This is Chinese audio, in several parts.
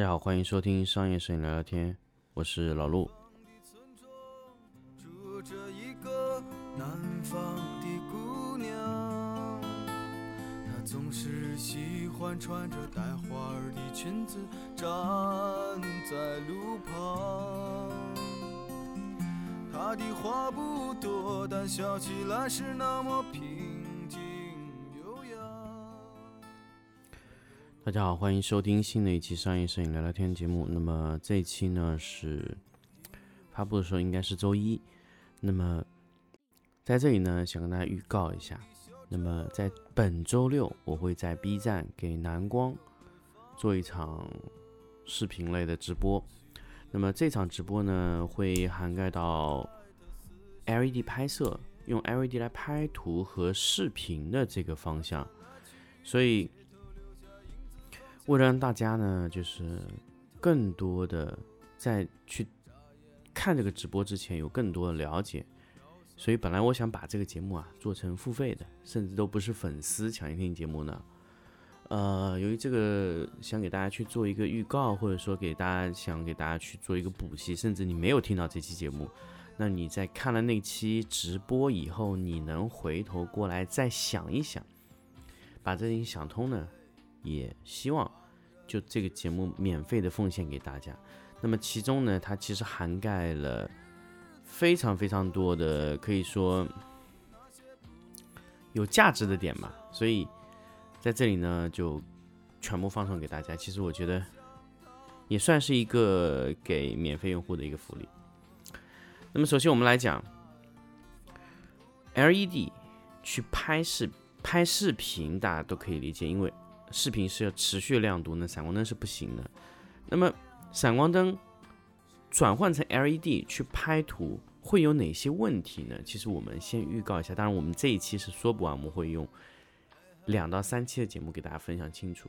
大家好，欢迎收听商业摄影聊聊天，我是老陆。住着一个南方的姑娘，她总是喜欢穿着带花儿的裙子站在路旁。她的话不多，但笑起来是那么平大家好，欢迎收听新的一期商业摄影聊聊天节目。那么这一期呢是发布的时候应该是周一。那么在这里呢，想跟大家预告一下，那么在本周六我会在 B 站给蓝光做一场视频类的直播。那么这场直播呢会涵盖到 LED 拍摄，用 LED 来拍图和视频的这个方向，所以。为了让大家呢，就是更多的在去看这个直播之前有更多的了解，所以本来我想把这个节目啊做成付费的，甚至都不是粉丝抢先听节目呢。呃，由于这个想给大家去做一个预告，或者说给大家想给大家去做一个补习，甚至你没有听到这期节目，那你在看了那期直播以后，你能回头过来再想一想，把这些想通呢，也希望。就这个节目免费的奉献给大家，那么其中呢，它其实涵盖了非常非常多的，可以说有价值的点嘛，所以在这里呢就全部放送给大家。其实我觉得也算是一个给免费用户的一个福利。那么首先我们来讲 LED 去拍视拍视频，大家都可以理解，因为。视频是要持续亮度，那闪光灯是不行的。那么闪光灯转换成 LED 去拍图会有哪些问题呢？其实我们先预告一下，当然我们这一期是说不完，我们会用两到三期的节目给大家分享清楚。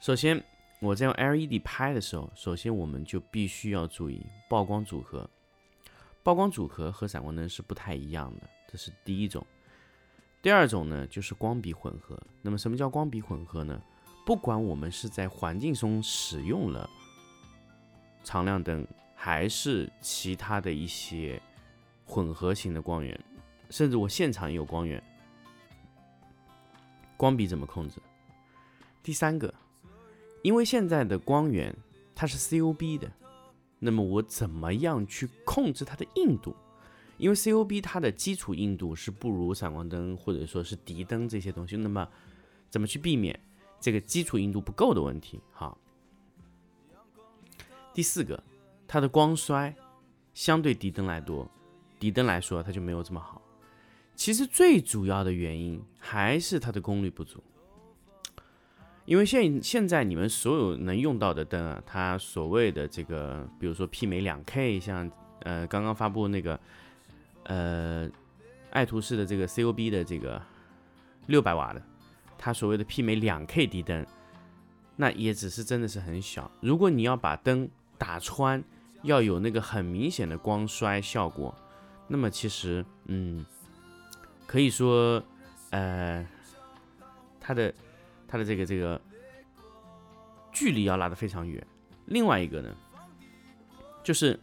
首先，我在用 LED 拍的时候，首先我们就必须要注意曝光组合。曝光组合和闪光灯是不太一样的，这是第一种。第二种呢，就是光比混合。那么，什么叫光比混合呢？不管我们是在环境中使用了常亮灯，还是其他的一些混合型的光源，甚至我现场也有光源，光比怎么控制？第三个，因为现在的光源它是 COB 的，那么我怎么样去控制它的硬度？因为 COB 它的基础硬度是不如闪光灯或者说是迪灯这些东西，那么怎么去避免这个基础硬度不够的问题？好，第四个，它的光衰相对迪灯来多，迪灯来说它就没有这么好。其实最主要的原因还是它的功率不足，因为现现在你们所有能用到的灯啊，它所谓的这个，比如说媲美两 K，像呃刚刚发布那个。呃，爱图仕的这个 COB 的这个六百瓦的，它所谓的媲美两 K 底灯，那也只是真的是很小。如果你要把灯打穿，要有那个很明显的光衰效果，那么其实，嗯，可以说，呃，它的它的这个这个距离要拉得非常远。另外一个呢，就是。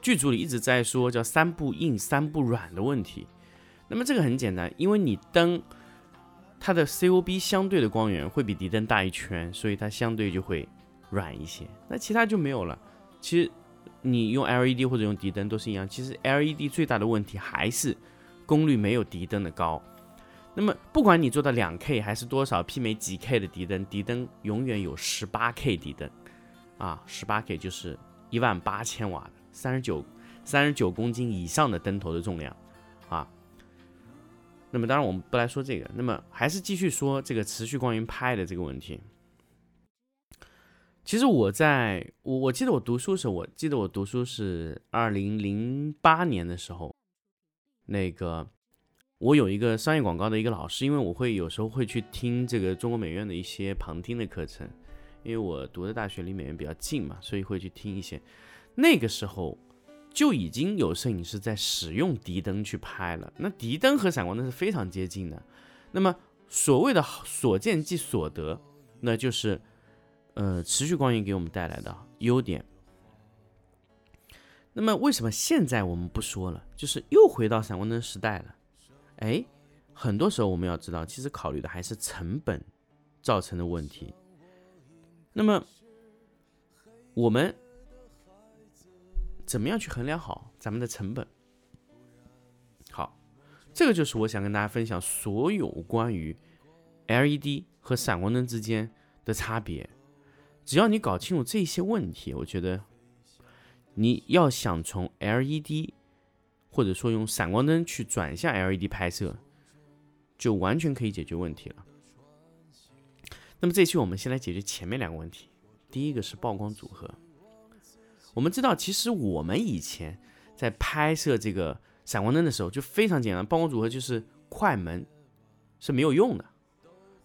剧组里一直在说叫“三不硬，三不软”的问题。那么这个很简单，因为你灯它的 COB 相对的光源会比敌灯大一圈，所以它相对就会软一些。那其他就没有了。其实你用 LED 或者用敌灯都是一样。其实 LED 最大的问题还是功率没有敌灯的高。那么不管你做到两 K 还是多少媲美几 K 的敌灯，敌灯永远有十八 K 敌灯啊，十八 K 就是一万八千瓦的。三十九三十九公斤以上的灯头的重量啊，那么当然我们不来说这个，那么还是继续说这个持续光源拍的这个问题。其实我在我我记得我读书的时候，我记得我读书是二零零八年的时候，那个我有一个商业广告的一个老师，因为我会有时候会去听这个中国美院的一些旁听的课程，因为我读的大学离美院比较近嘛，所以会去听一些。那个时候就已经有摄影师在使用敌灯去拍了。那敌灯和闪光灯是非常接近的。那么所谓的所见即所得，那就是呃持续光源给我们带来的优点。那么为什么现在我们不说了？就是又回到闪光灯时代了。哎，很多时候我们要知道，其实考虑的还是成本造成的问题。那么我们怎么样去衡量好咱们的成本？好，这个就是我想跟大家分享所有关于 LED 和闪光灯之间的差别。只要你搞清楚这些问题，我觉得。你要想从 LED 或者说用闪光灯去转向 LED 拍摄，就完全可以解决问题了。那么这期我们先来解决前面两个问题。第一个是曝光组合。我们知道，其实我们以前在拍摄这个闪光灯的时候就非常简单，曝光组合就是快门是没有用的，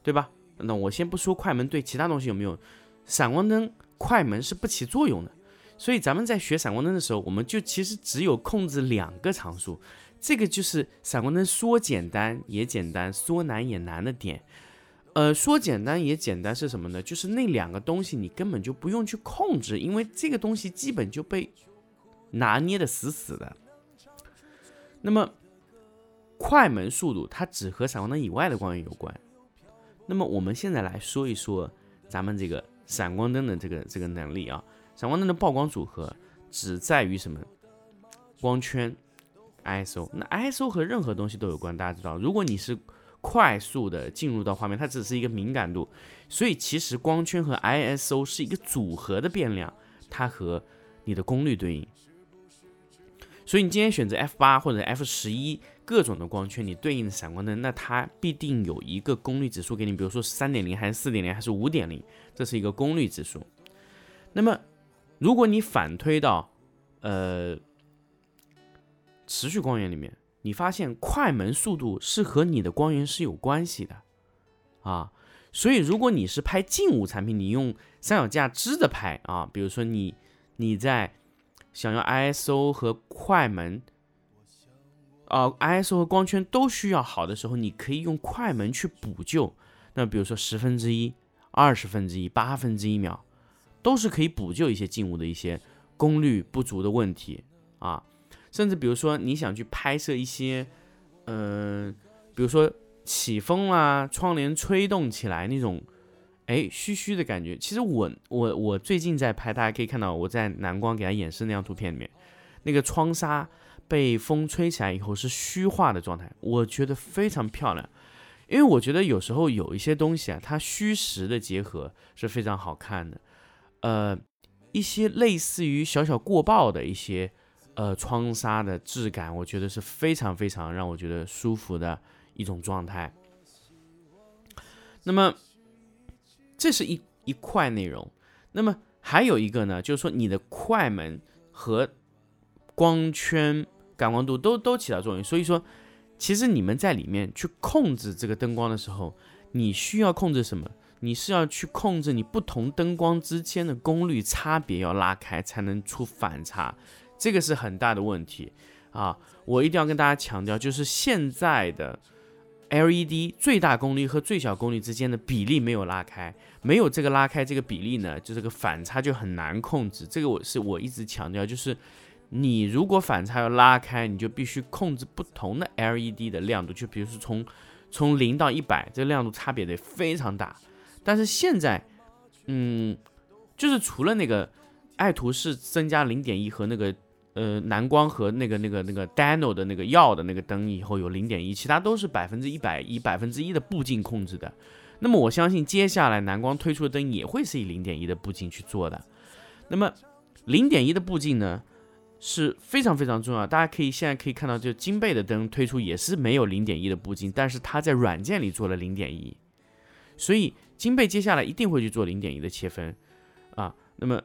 对吧？那我先不说快门对其他东西有没有，闪光灯快门是不起作用的。所以咱们在学闪光灯的时候，我们就其实只有控制两个常数，这个就是闪光灯说简单也简单，说难也难的点。呃，说简单也简单是什么呢？就是那两个东西你根本就不用去控制，因为这个东西基本就被拿捏的死死的。那么快门速度它只和闪光灯以外的光源有关。那么我们现在来说一说咱们这个闪光灯的这个这个能力啊。闪光灯的曝光组合只在于什么？光圈，ISO。那 ISO 和任何东西都有关，大家知道。如果你是快速的进入到画面，它只是一个敏感度，所以其实光圈和 ISO 是一个组合的变量，它和你的功率对应。所以你今天选择 F 八或者 F 十一各种的光圈，你对应的闪光灯，那它必定有一个功率指数给你，比如说三点零还是四点零还是五点零，这是一个功率指数。那么如果你反推到，呃，持续光源里面，你发现快门速度是和你的光源是有关系的，啊，所以如果你是拍静物产品，你用三脚架支着拍啊，比如说你你在想要 ISO 和快门，啊，ISO 和光圈都需要好的时候，你可以用快门去补救，那比如说十分之一、二十分之一、八分之一秒。都是可以补救一些静物的一些功率不足的问题啊，甚至比如说你想去拍摄一些，嗯，比如说起风啊，窗帘吹动起来那种，哎，虚虚的感觉。其实我我我最近在拍，大家可以看到我在蓝光给他演示那张图片里面，那个窗纱被风吹起来以后是虚化的状态，我觉得非常漂亮。因为我觉得有时候有一些东西啊，它虚实的结合是非常好看的。呃，一些类似于小小过曝的一些呃窗纱的质感，我觉得是非常非常让我觉得舒服的一种状态。那么这是一一块内容，那么还有一个呢，就是说你的快门和光圈感光度都都起到作用，所以说其实你们在里面去控制这个灯光的时候，你需要控制什么？你是要去控制你不同灯光之间的功率差别要拉开，才能出反差，这个是很大的问题啊！我一定要跟大家强调，就是现在的 LED 最大功率和最小功率之间的比例没有拉开，没有这个拉开这个比例呢，就这个反差就很难控制。这个我是我一直强调，就是你如果反差要拉开，你就必须控制不同的 LED 的亮度，就比如说从从零到一百，这个亮度差别得非常大。但是现在，嗯，就是除了那个爱图仕增加零点一和那个呃蓝光和那个那个那个 Dano 的那个药的那个灯以后有零点一，其他都是百分之一百以百分之一的步进控制的。那么我相信接下来蓝光推出的灯也会是以零点一的步进去做的。那么零点一的步进呢是非常非常重要，大家可以现在可以看到，就金贝的灯推出也是没有零点一的步进，但是它在软件里做了零点一，所以。金贝接下来一定会去做零点一的切分，啊，那么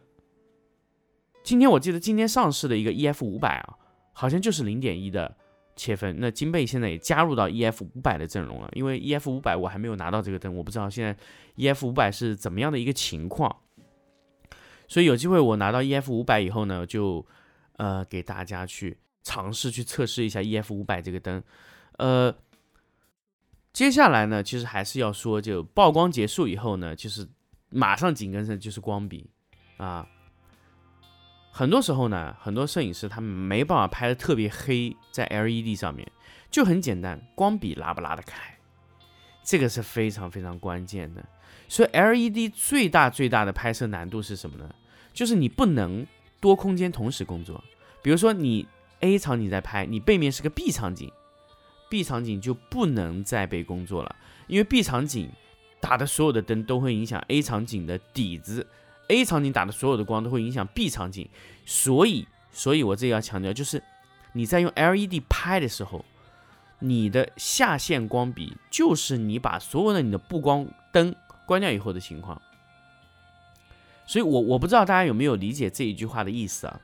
今天我记得今天上市的一个 EF 五百啊，好像就是零点一的切分。那金贝现在也加入到 EF 五百的阵容了，因为 EF 五百我还没有拿到这个灯，我不知道现在 EF 五百是怎么样的一个情况。所以有机会我拿到 EF 五百以后呢，就呃给大家去尝试去测试一下 EF 五百这个灯，呃。接下来呢，其实还是要说，就曝光结束以后呢，就是马上紧跟着就是光比啊。很多时候呢，很多摄影师他们没办法拍的特别黑，在 LED 上面就很简单，光比拉不拉得开，这个是非常非常关键的。所以 LED 最大最大的拍摄难度是什么呢？就是你不能多空间同时工作。比如说你 A 场景在拍，你背面是个 B 场景，B 场景就不能再被工作了，因为 B 场景打的所有的灯都会影响 A 场景的底子。A 场景打的所有的光都会影响 B 场景，所以，所以我这里要强调，就是你在用 LED 拍的时候，你的下限光比就是你把所有的你的布光灯关掉以后的情况。所以，我我不知道大家有没有理解这一句话的意思啊？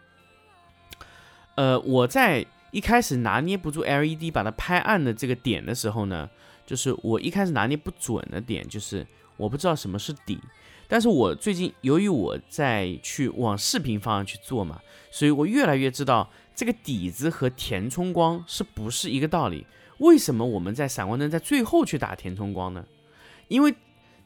呃，我在一开始拿捏不住 LED 把它拍暗的这个点的时候呢，就是我一开始拿捏不准的点，就是我不知道什么是底。但是我最近由于我在去往视频方向去做嘛，所以我越来越知道这个底子和填充光是不是一个道理。为什么我们在闪光灯在最后去打填充光呢？因为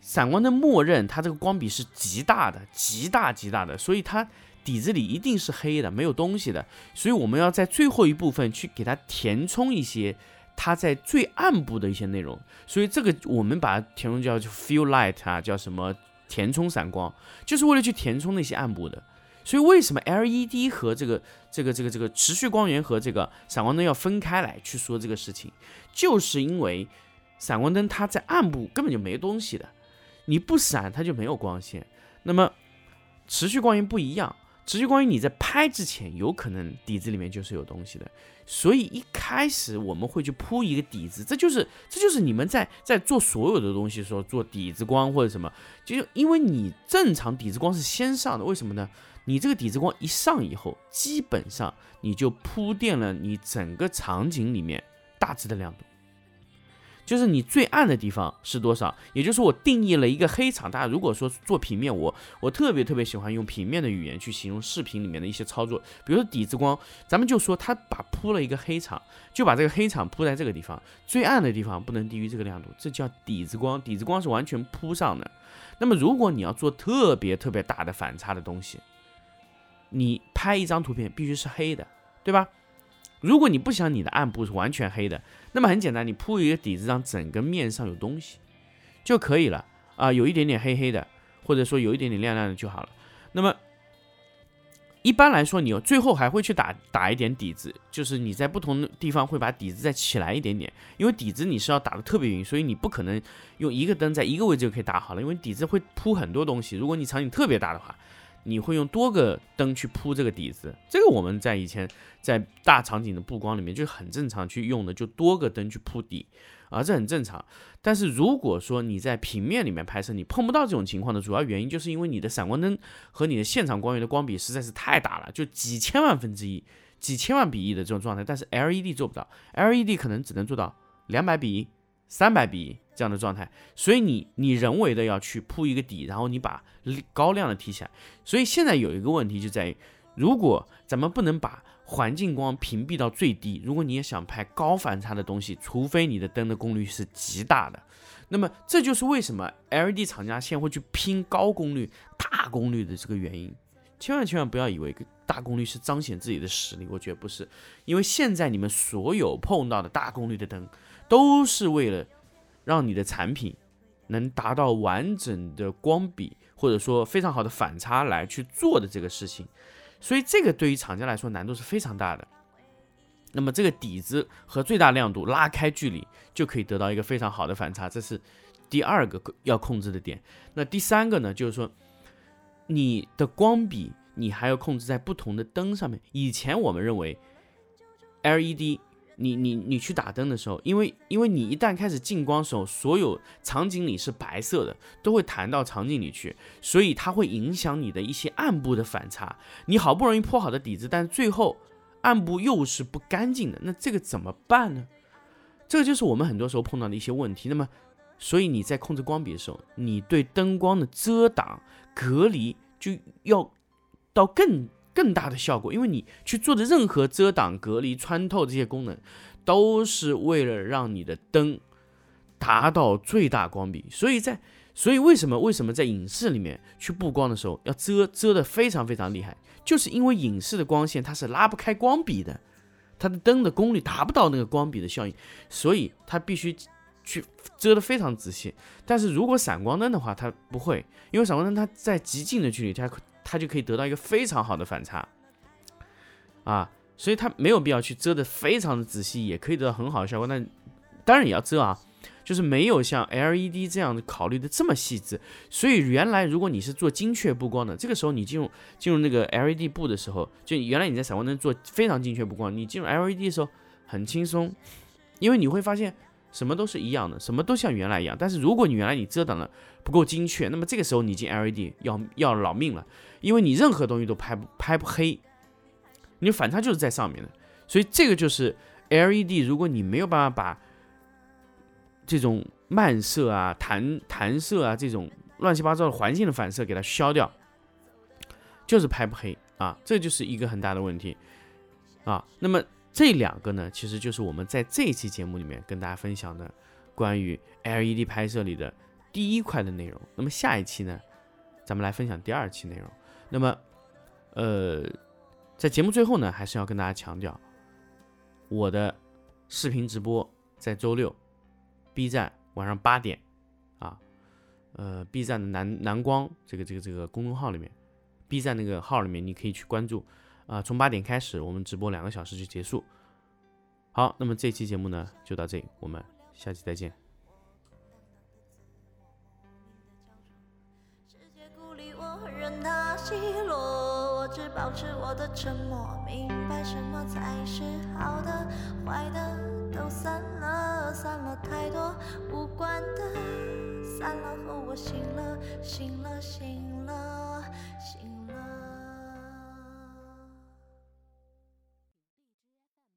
闪光灯默认它这个光比是极大的、极大、极大的，所以它底子里一定是黑的，没有东西的。所以我们要在最后一部分去给它填充一些它在最暗部的一些内容。所以这个我们把它填充叫 fill light 啊，叫什么？填充闪光就是为了去填充那些暗部的，所以为什么 LED 和这个这个这个这个持续光源和这个闪光灯要分开来去说这个事情，就是因为闪光灯它在暗部根本就没东西的，你不闪它就没有光线。那么持续光源不一样。实际关于，你在拍之前，有可能底子里面就是有东西的，所以一开始我们会去铺一个底子，这就是这就是你们在在做所有的东西时候做底子光或者什么，就因为你正常底子光是先上的，为什么呢？你这个底子光一上以后，基本上你就铺垫了你整个场景里面大致的亮度。就是你最暗的地方是多少？也就是我定义了一个黑场。大家如果说做平面，我我特别特别喜欢用平面的语言去形容视频里面的一些操作。比如说底子光，咱们就说他把铺了一个黑场，就把这个黑场铺在这个地方，最暗的地方不能低于这个亮度，这叫底子光。底子光是完全铺上的。那么如果你要做特别特别大的反差的东西，你拍一张图片必须是黑的，对吧？如果你不想你的暗部是完全黑的，那么很简单，你铺一个底子，让整个面上有东西就可以了啊，有一点点黑黑的，或者说有一点点亮亮的就好了。那么一般来说，你最后还会去打打一点底子，就是你在不同的地方会把底子再起来一点点，因为底子你是要打的特别匀，所以你不可能用一个灯在一个位置就可以打好了，因为底子会铺很多东西。如果你场景特别大的话。你会用多个灯去铺这个底子，这个我们在以前在大场景的布光里面就很正常去用的，就多个灯去铺底啊，这很正常。但是如果说你在平面里面拍摄，你碰不到这种情况的主要原因，就是因为你的闪光灯和你的现场光源的光比实在是太大了，就几千万分之一、几千万比一的这种状态。但是 LED 做不到，LED 可能只能做到两百比一。三百比这样的状态，所以你你人为的要去铺一个底，然后你把高亮的提起来。所以现在有一个问题就在于，如果咱们不能把环境光屏蔽到最低，如果你也想拍高反差的东西，除非你的灯的功率是极大的，那么这就是为什么 LED 厂家现在会去拼高功率、大功率的这个原因。千万千万不要以为大功率是彰显自己的实力，我觉得不是，因为现在你们所有碰到的大功率的灯。都是为了让你的产品能达到完整的光比，或者说非常好的反差来去做的这个事情，所以这个对于厂家来说难度是非常大的。那么这个底子和最大亮度拉开距离，就可以得到一个非常好的反差，这是第二个要控制的点。那第三个呢，就是说你的光比你还要控制在不同的灯上面。以前我们认为 LED。你你你去打灯的时候，因为因为你一旦开始进光的时候，所有场景里是白色的，都会弹到场景里去，所以它会影响你的一些暗部的反差。你好不容易铺好的底子，但最后暗部又是不干净的，那这个怎么办呢？这个就是我们很多时候碰到的一些问题。那么，所以你在控制光比的时候，你对灯光的遮挡隔离就要到更。更大的效果，因为你去做的任何遮挡、隔离、穿透这些功能，都是为了让你的灯达到最大光比。所以在所以为什么为什么在影视里面去布光的时候要遮遮的非常非常厉害，就是因为影视的光线它是拉不开光比的，它的灯的功率达不到那个光比的效应，所以它必须去遮的非常仔细。但是如果闪光灯的话，它不会，因为闪光灯它在极近的距离，它它就可以得到一个非常好的反差啊，所以它没有必要去遮的非常的仔细，也可以得到很好的效果。那当然也要遮啊。就是没有像 LED 这样的考虑的这么细致，所以原来如果你是做精确布光的，这个时候你进入进入那个 LED 布的时候，就原来你在闪光灯做非常精确布光，你进入 LED 的时候很轻松，因为你会发现什么都是一样的，什么都像原来一样。但是如果你原来你遮挡的不够精确，那么这个时候你进 LED 要要老命了，因为你任何东西都拍不拍不黑，你反差就是在上面的，所以这个就是 LED，如果你没有办法把这种漫射啊、弹弹射啊，这种乱七八糟的环境的反射给它消掉，就是拍不黑啊，这就是一个很大的问题啊。那么这两个呢，其实就是我们在这一期节目里面跟大家分享的关于 LED 拍摄里的第一块的内容。那么下一期呢，咱们来分享第二期内容。那么，呃，在节目最后呢，还是要跟大家强调，我的视频直播在周六。B 站晚上八点，啊，呃，B 站的蓝蓝光这个这个这个公众号里面，B 站那个号里面你可以去关注，啊，从八点开始我们直播两个小时就结束。好，那么这期节目呢就到这里，我们下期再见。只保持我的沉默，明白什么才是好的，坏的都散了，散了太多无关的，散了后我醒了，醒了，醒了。醒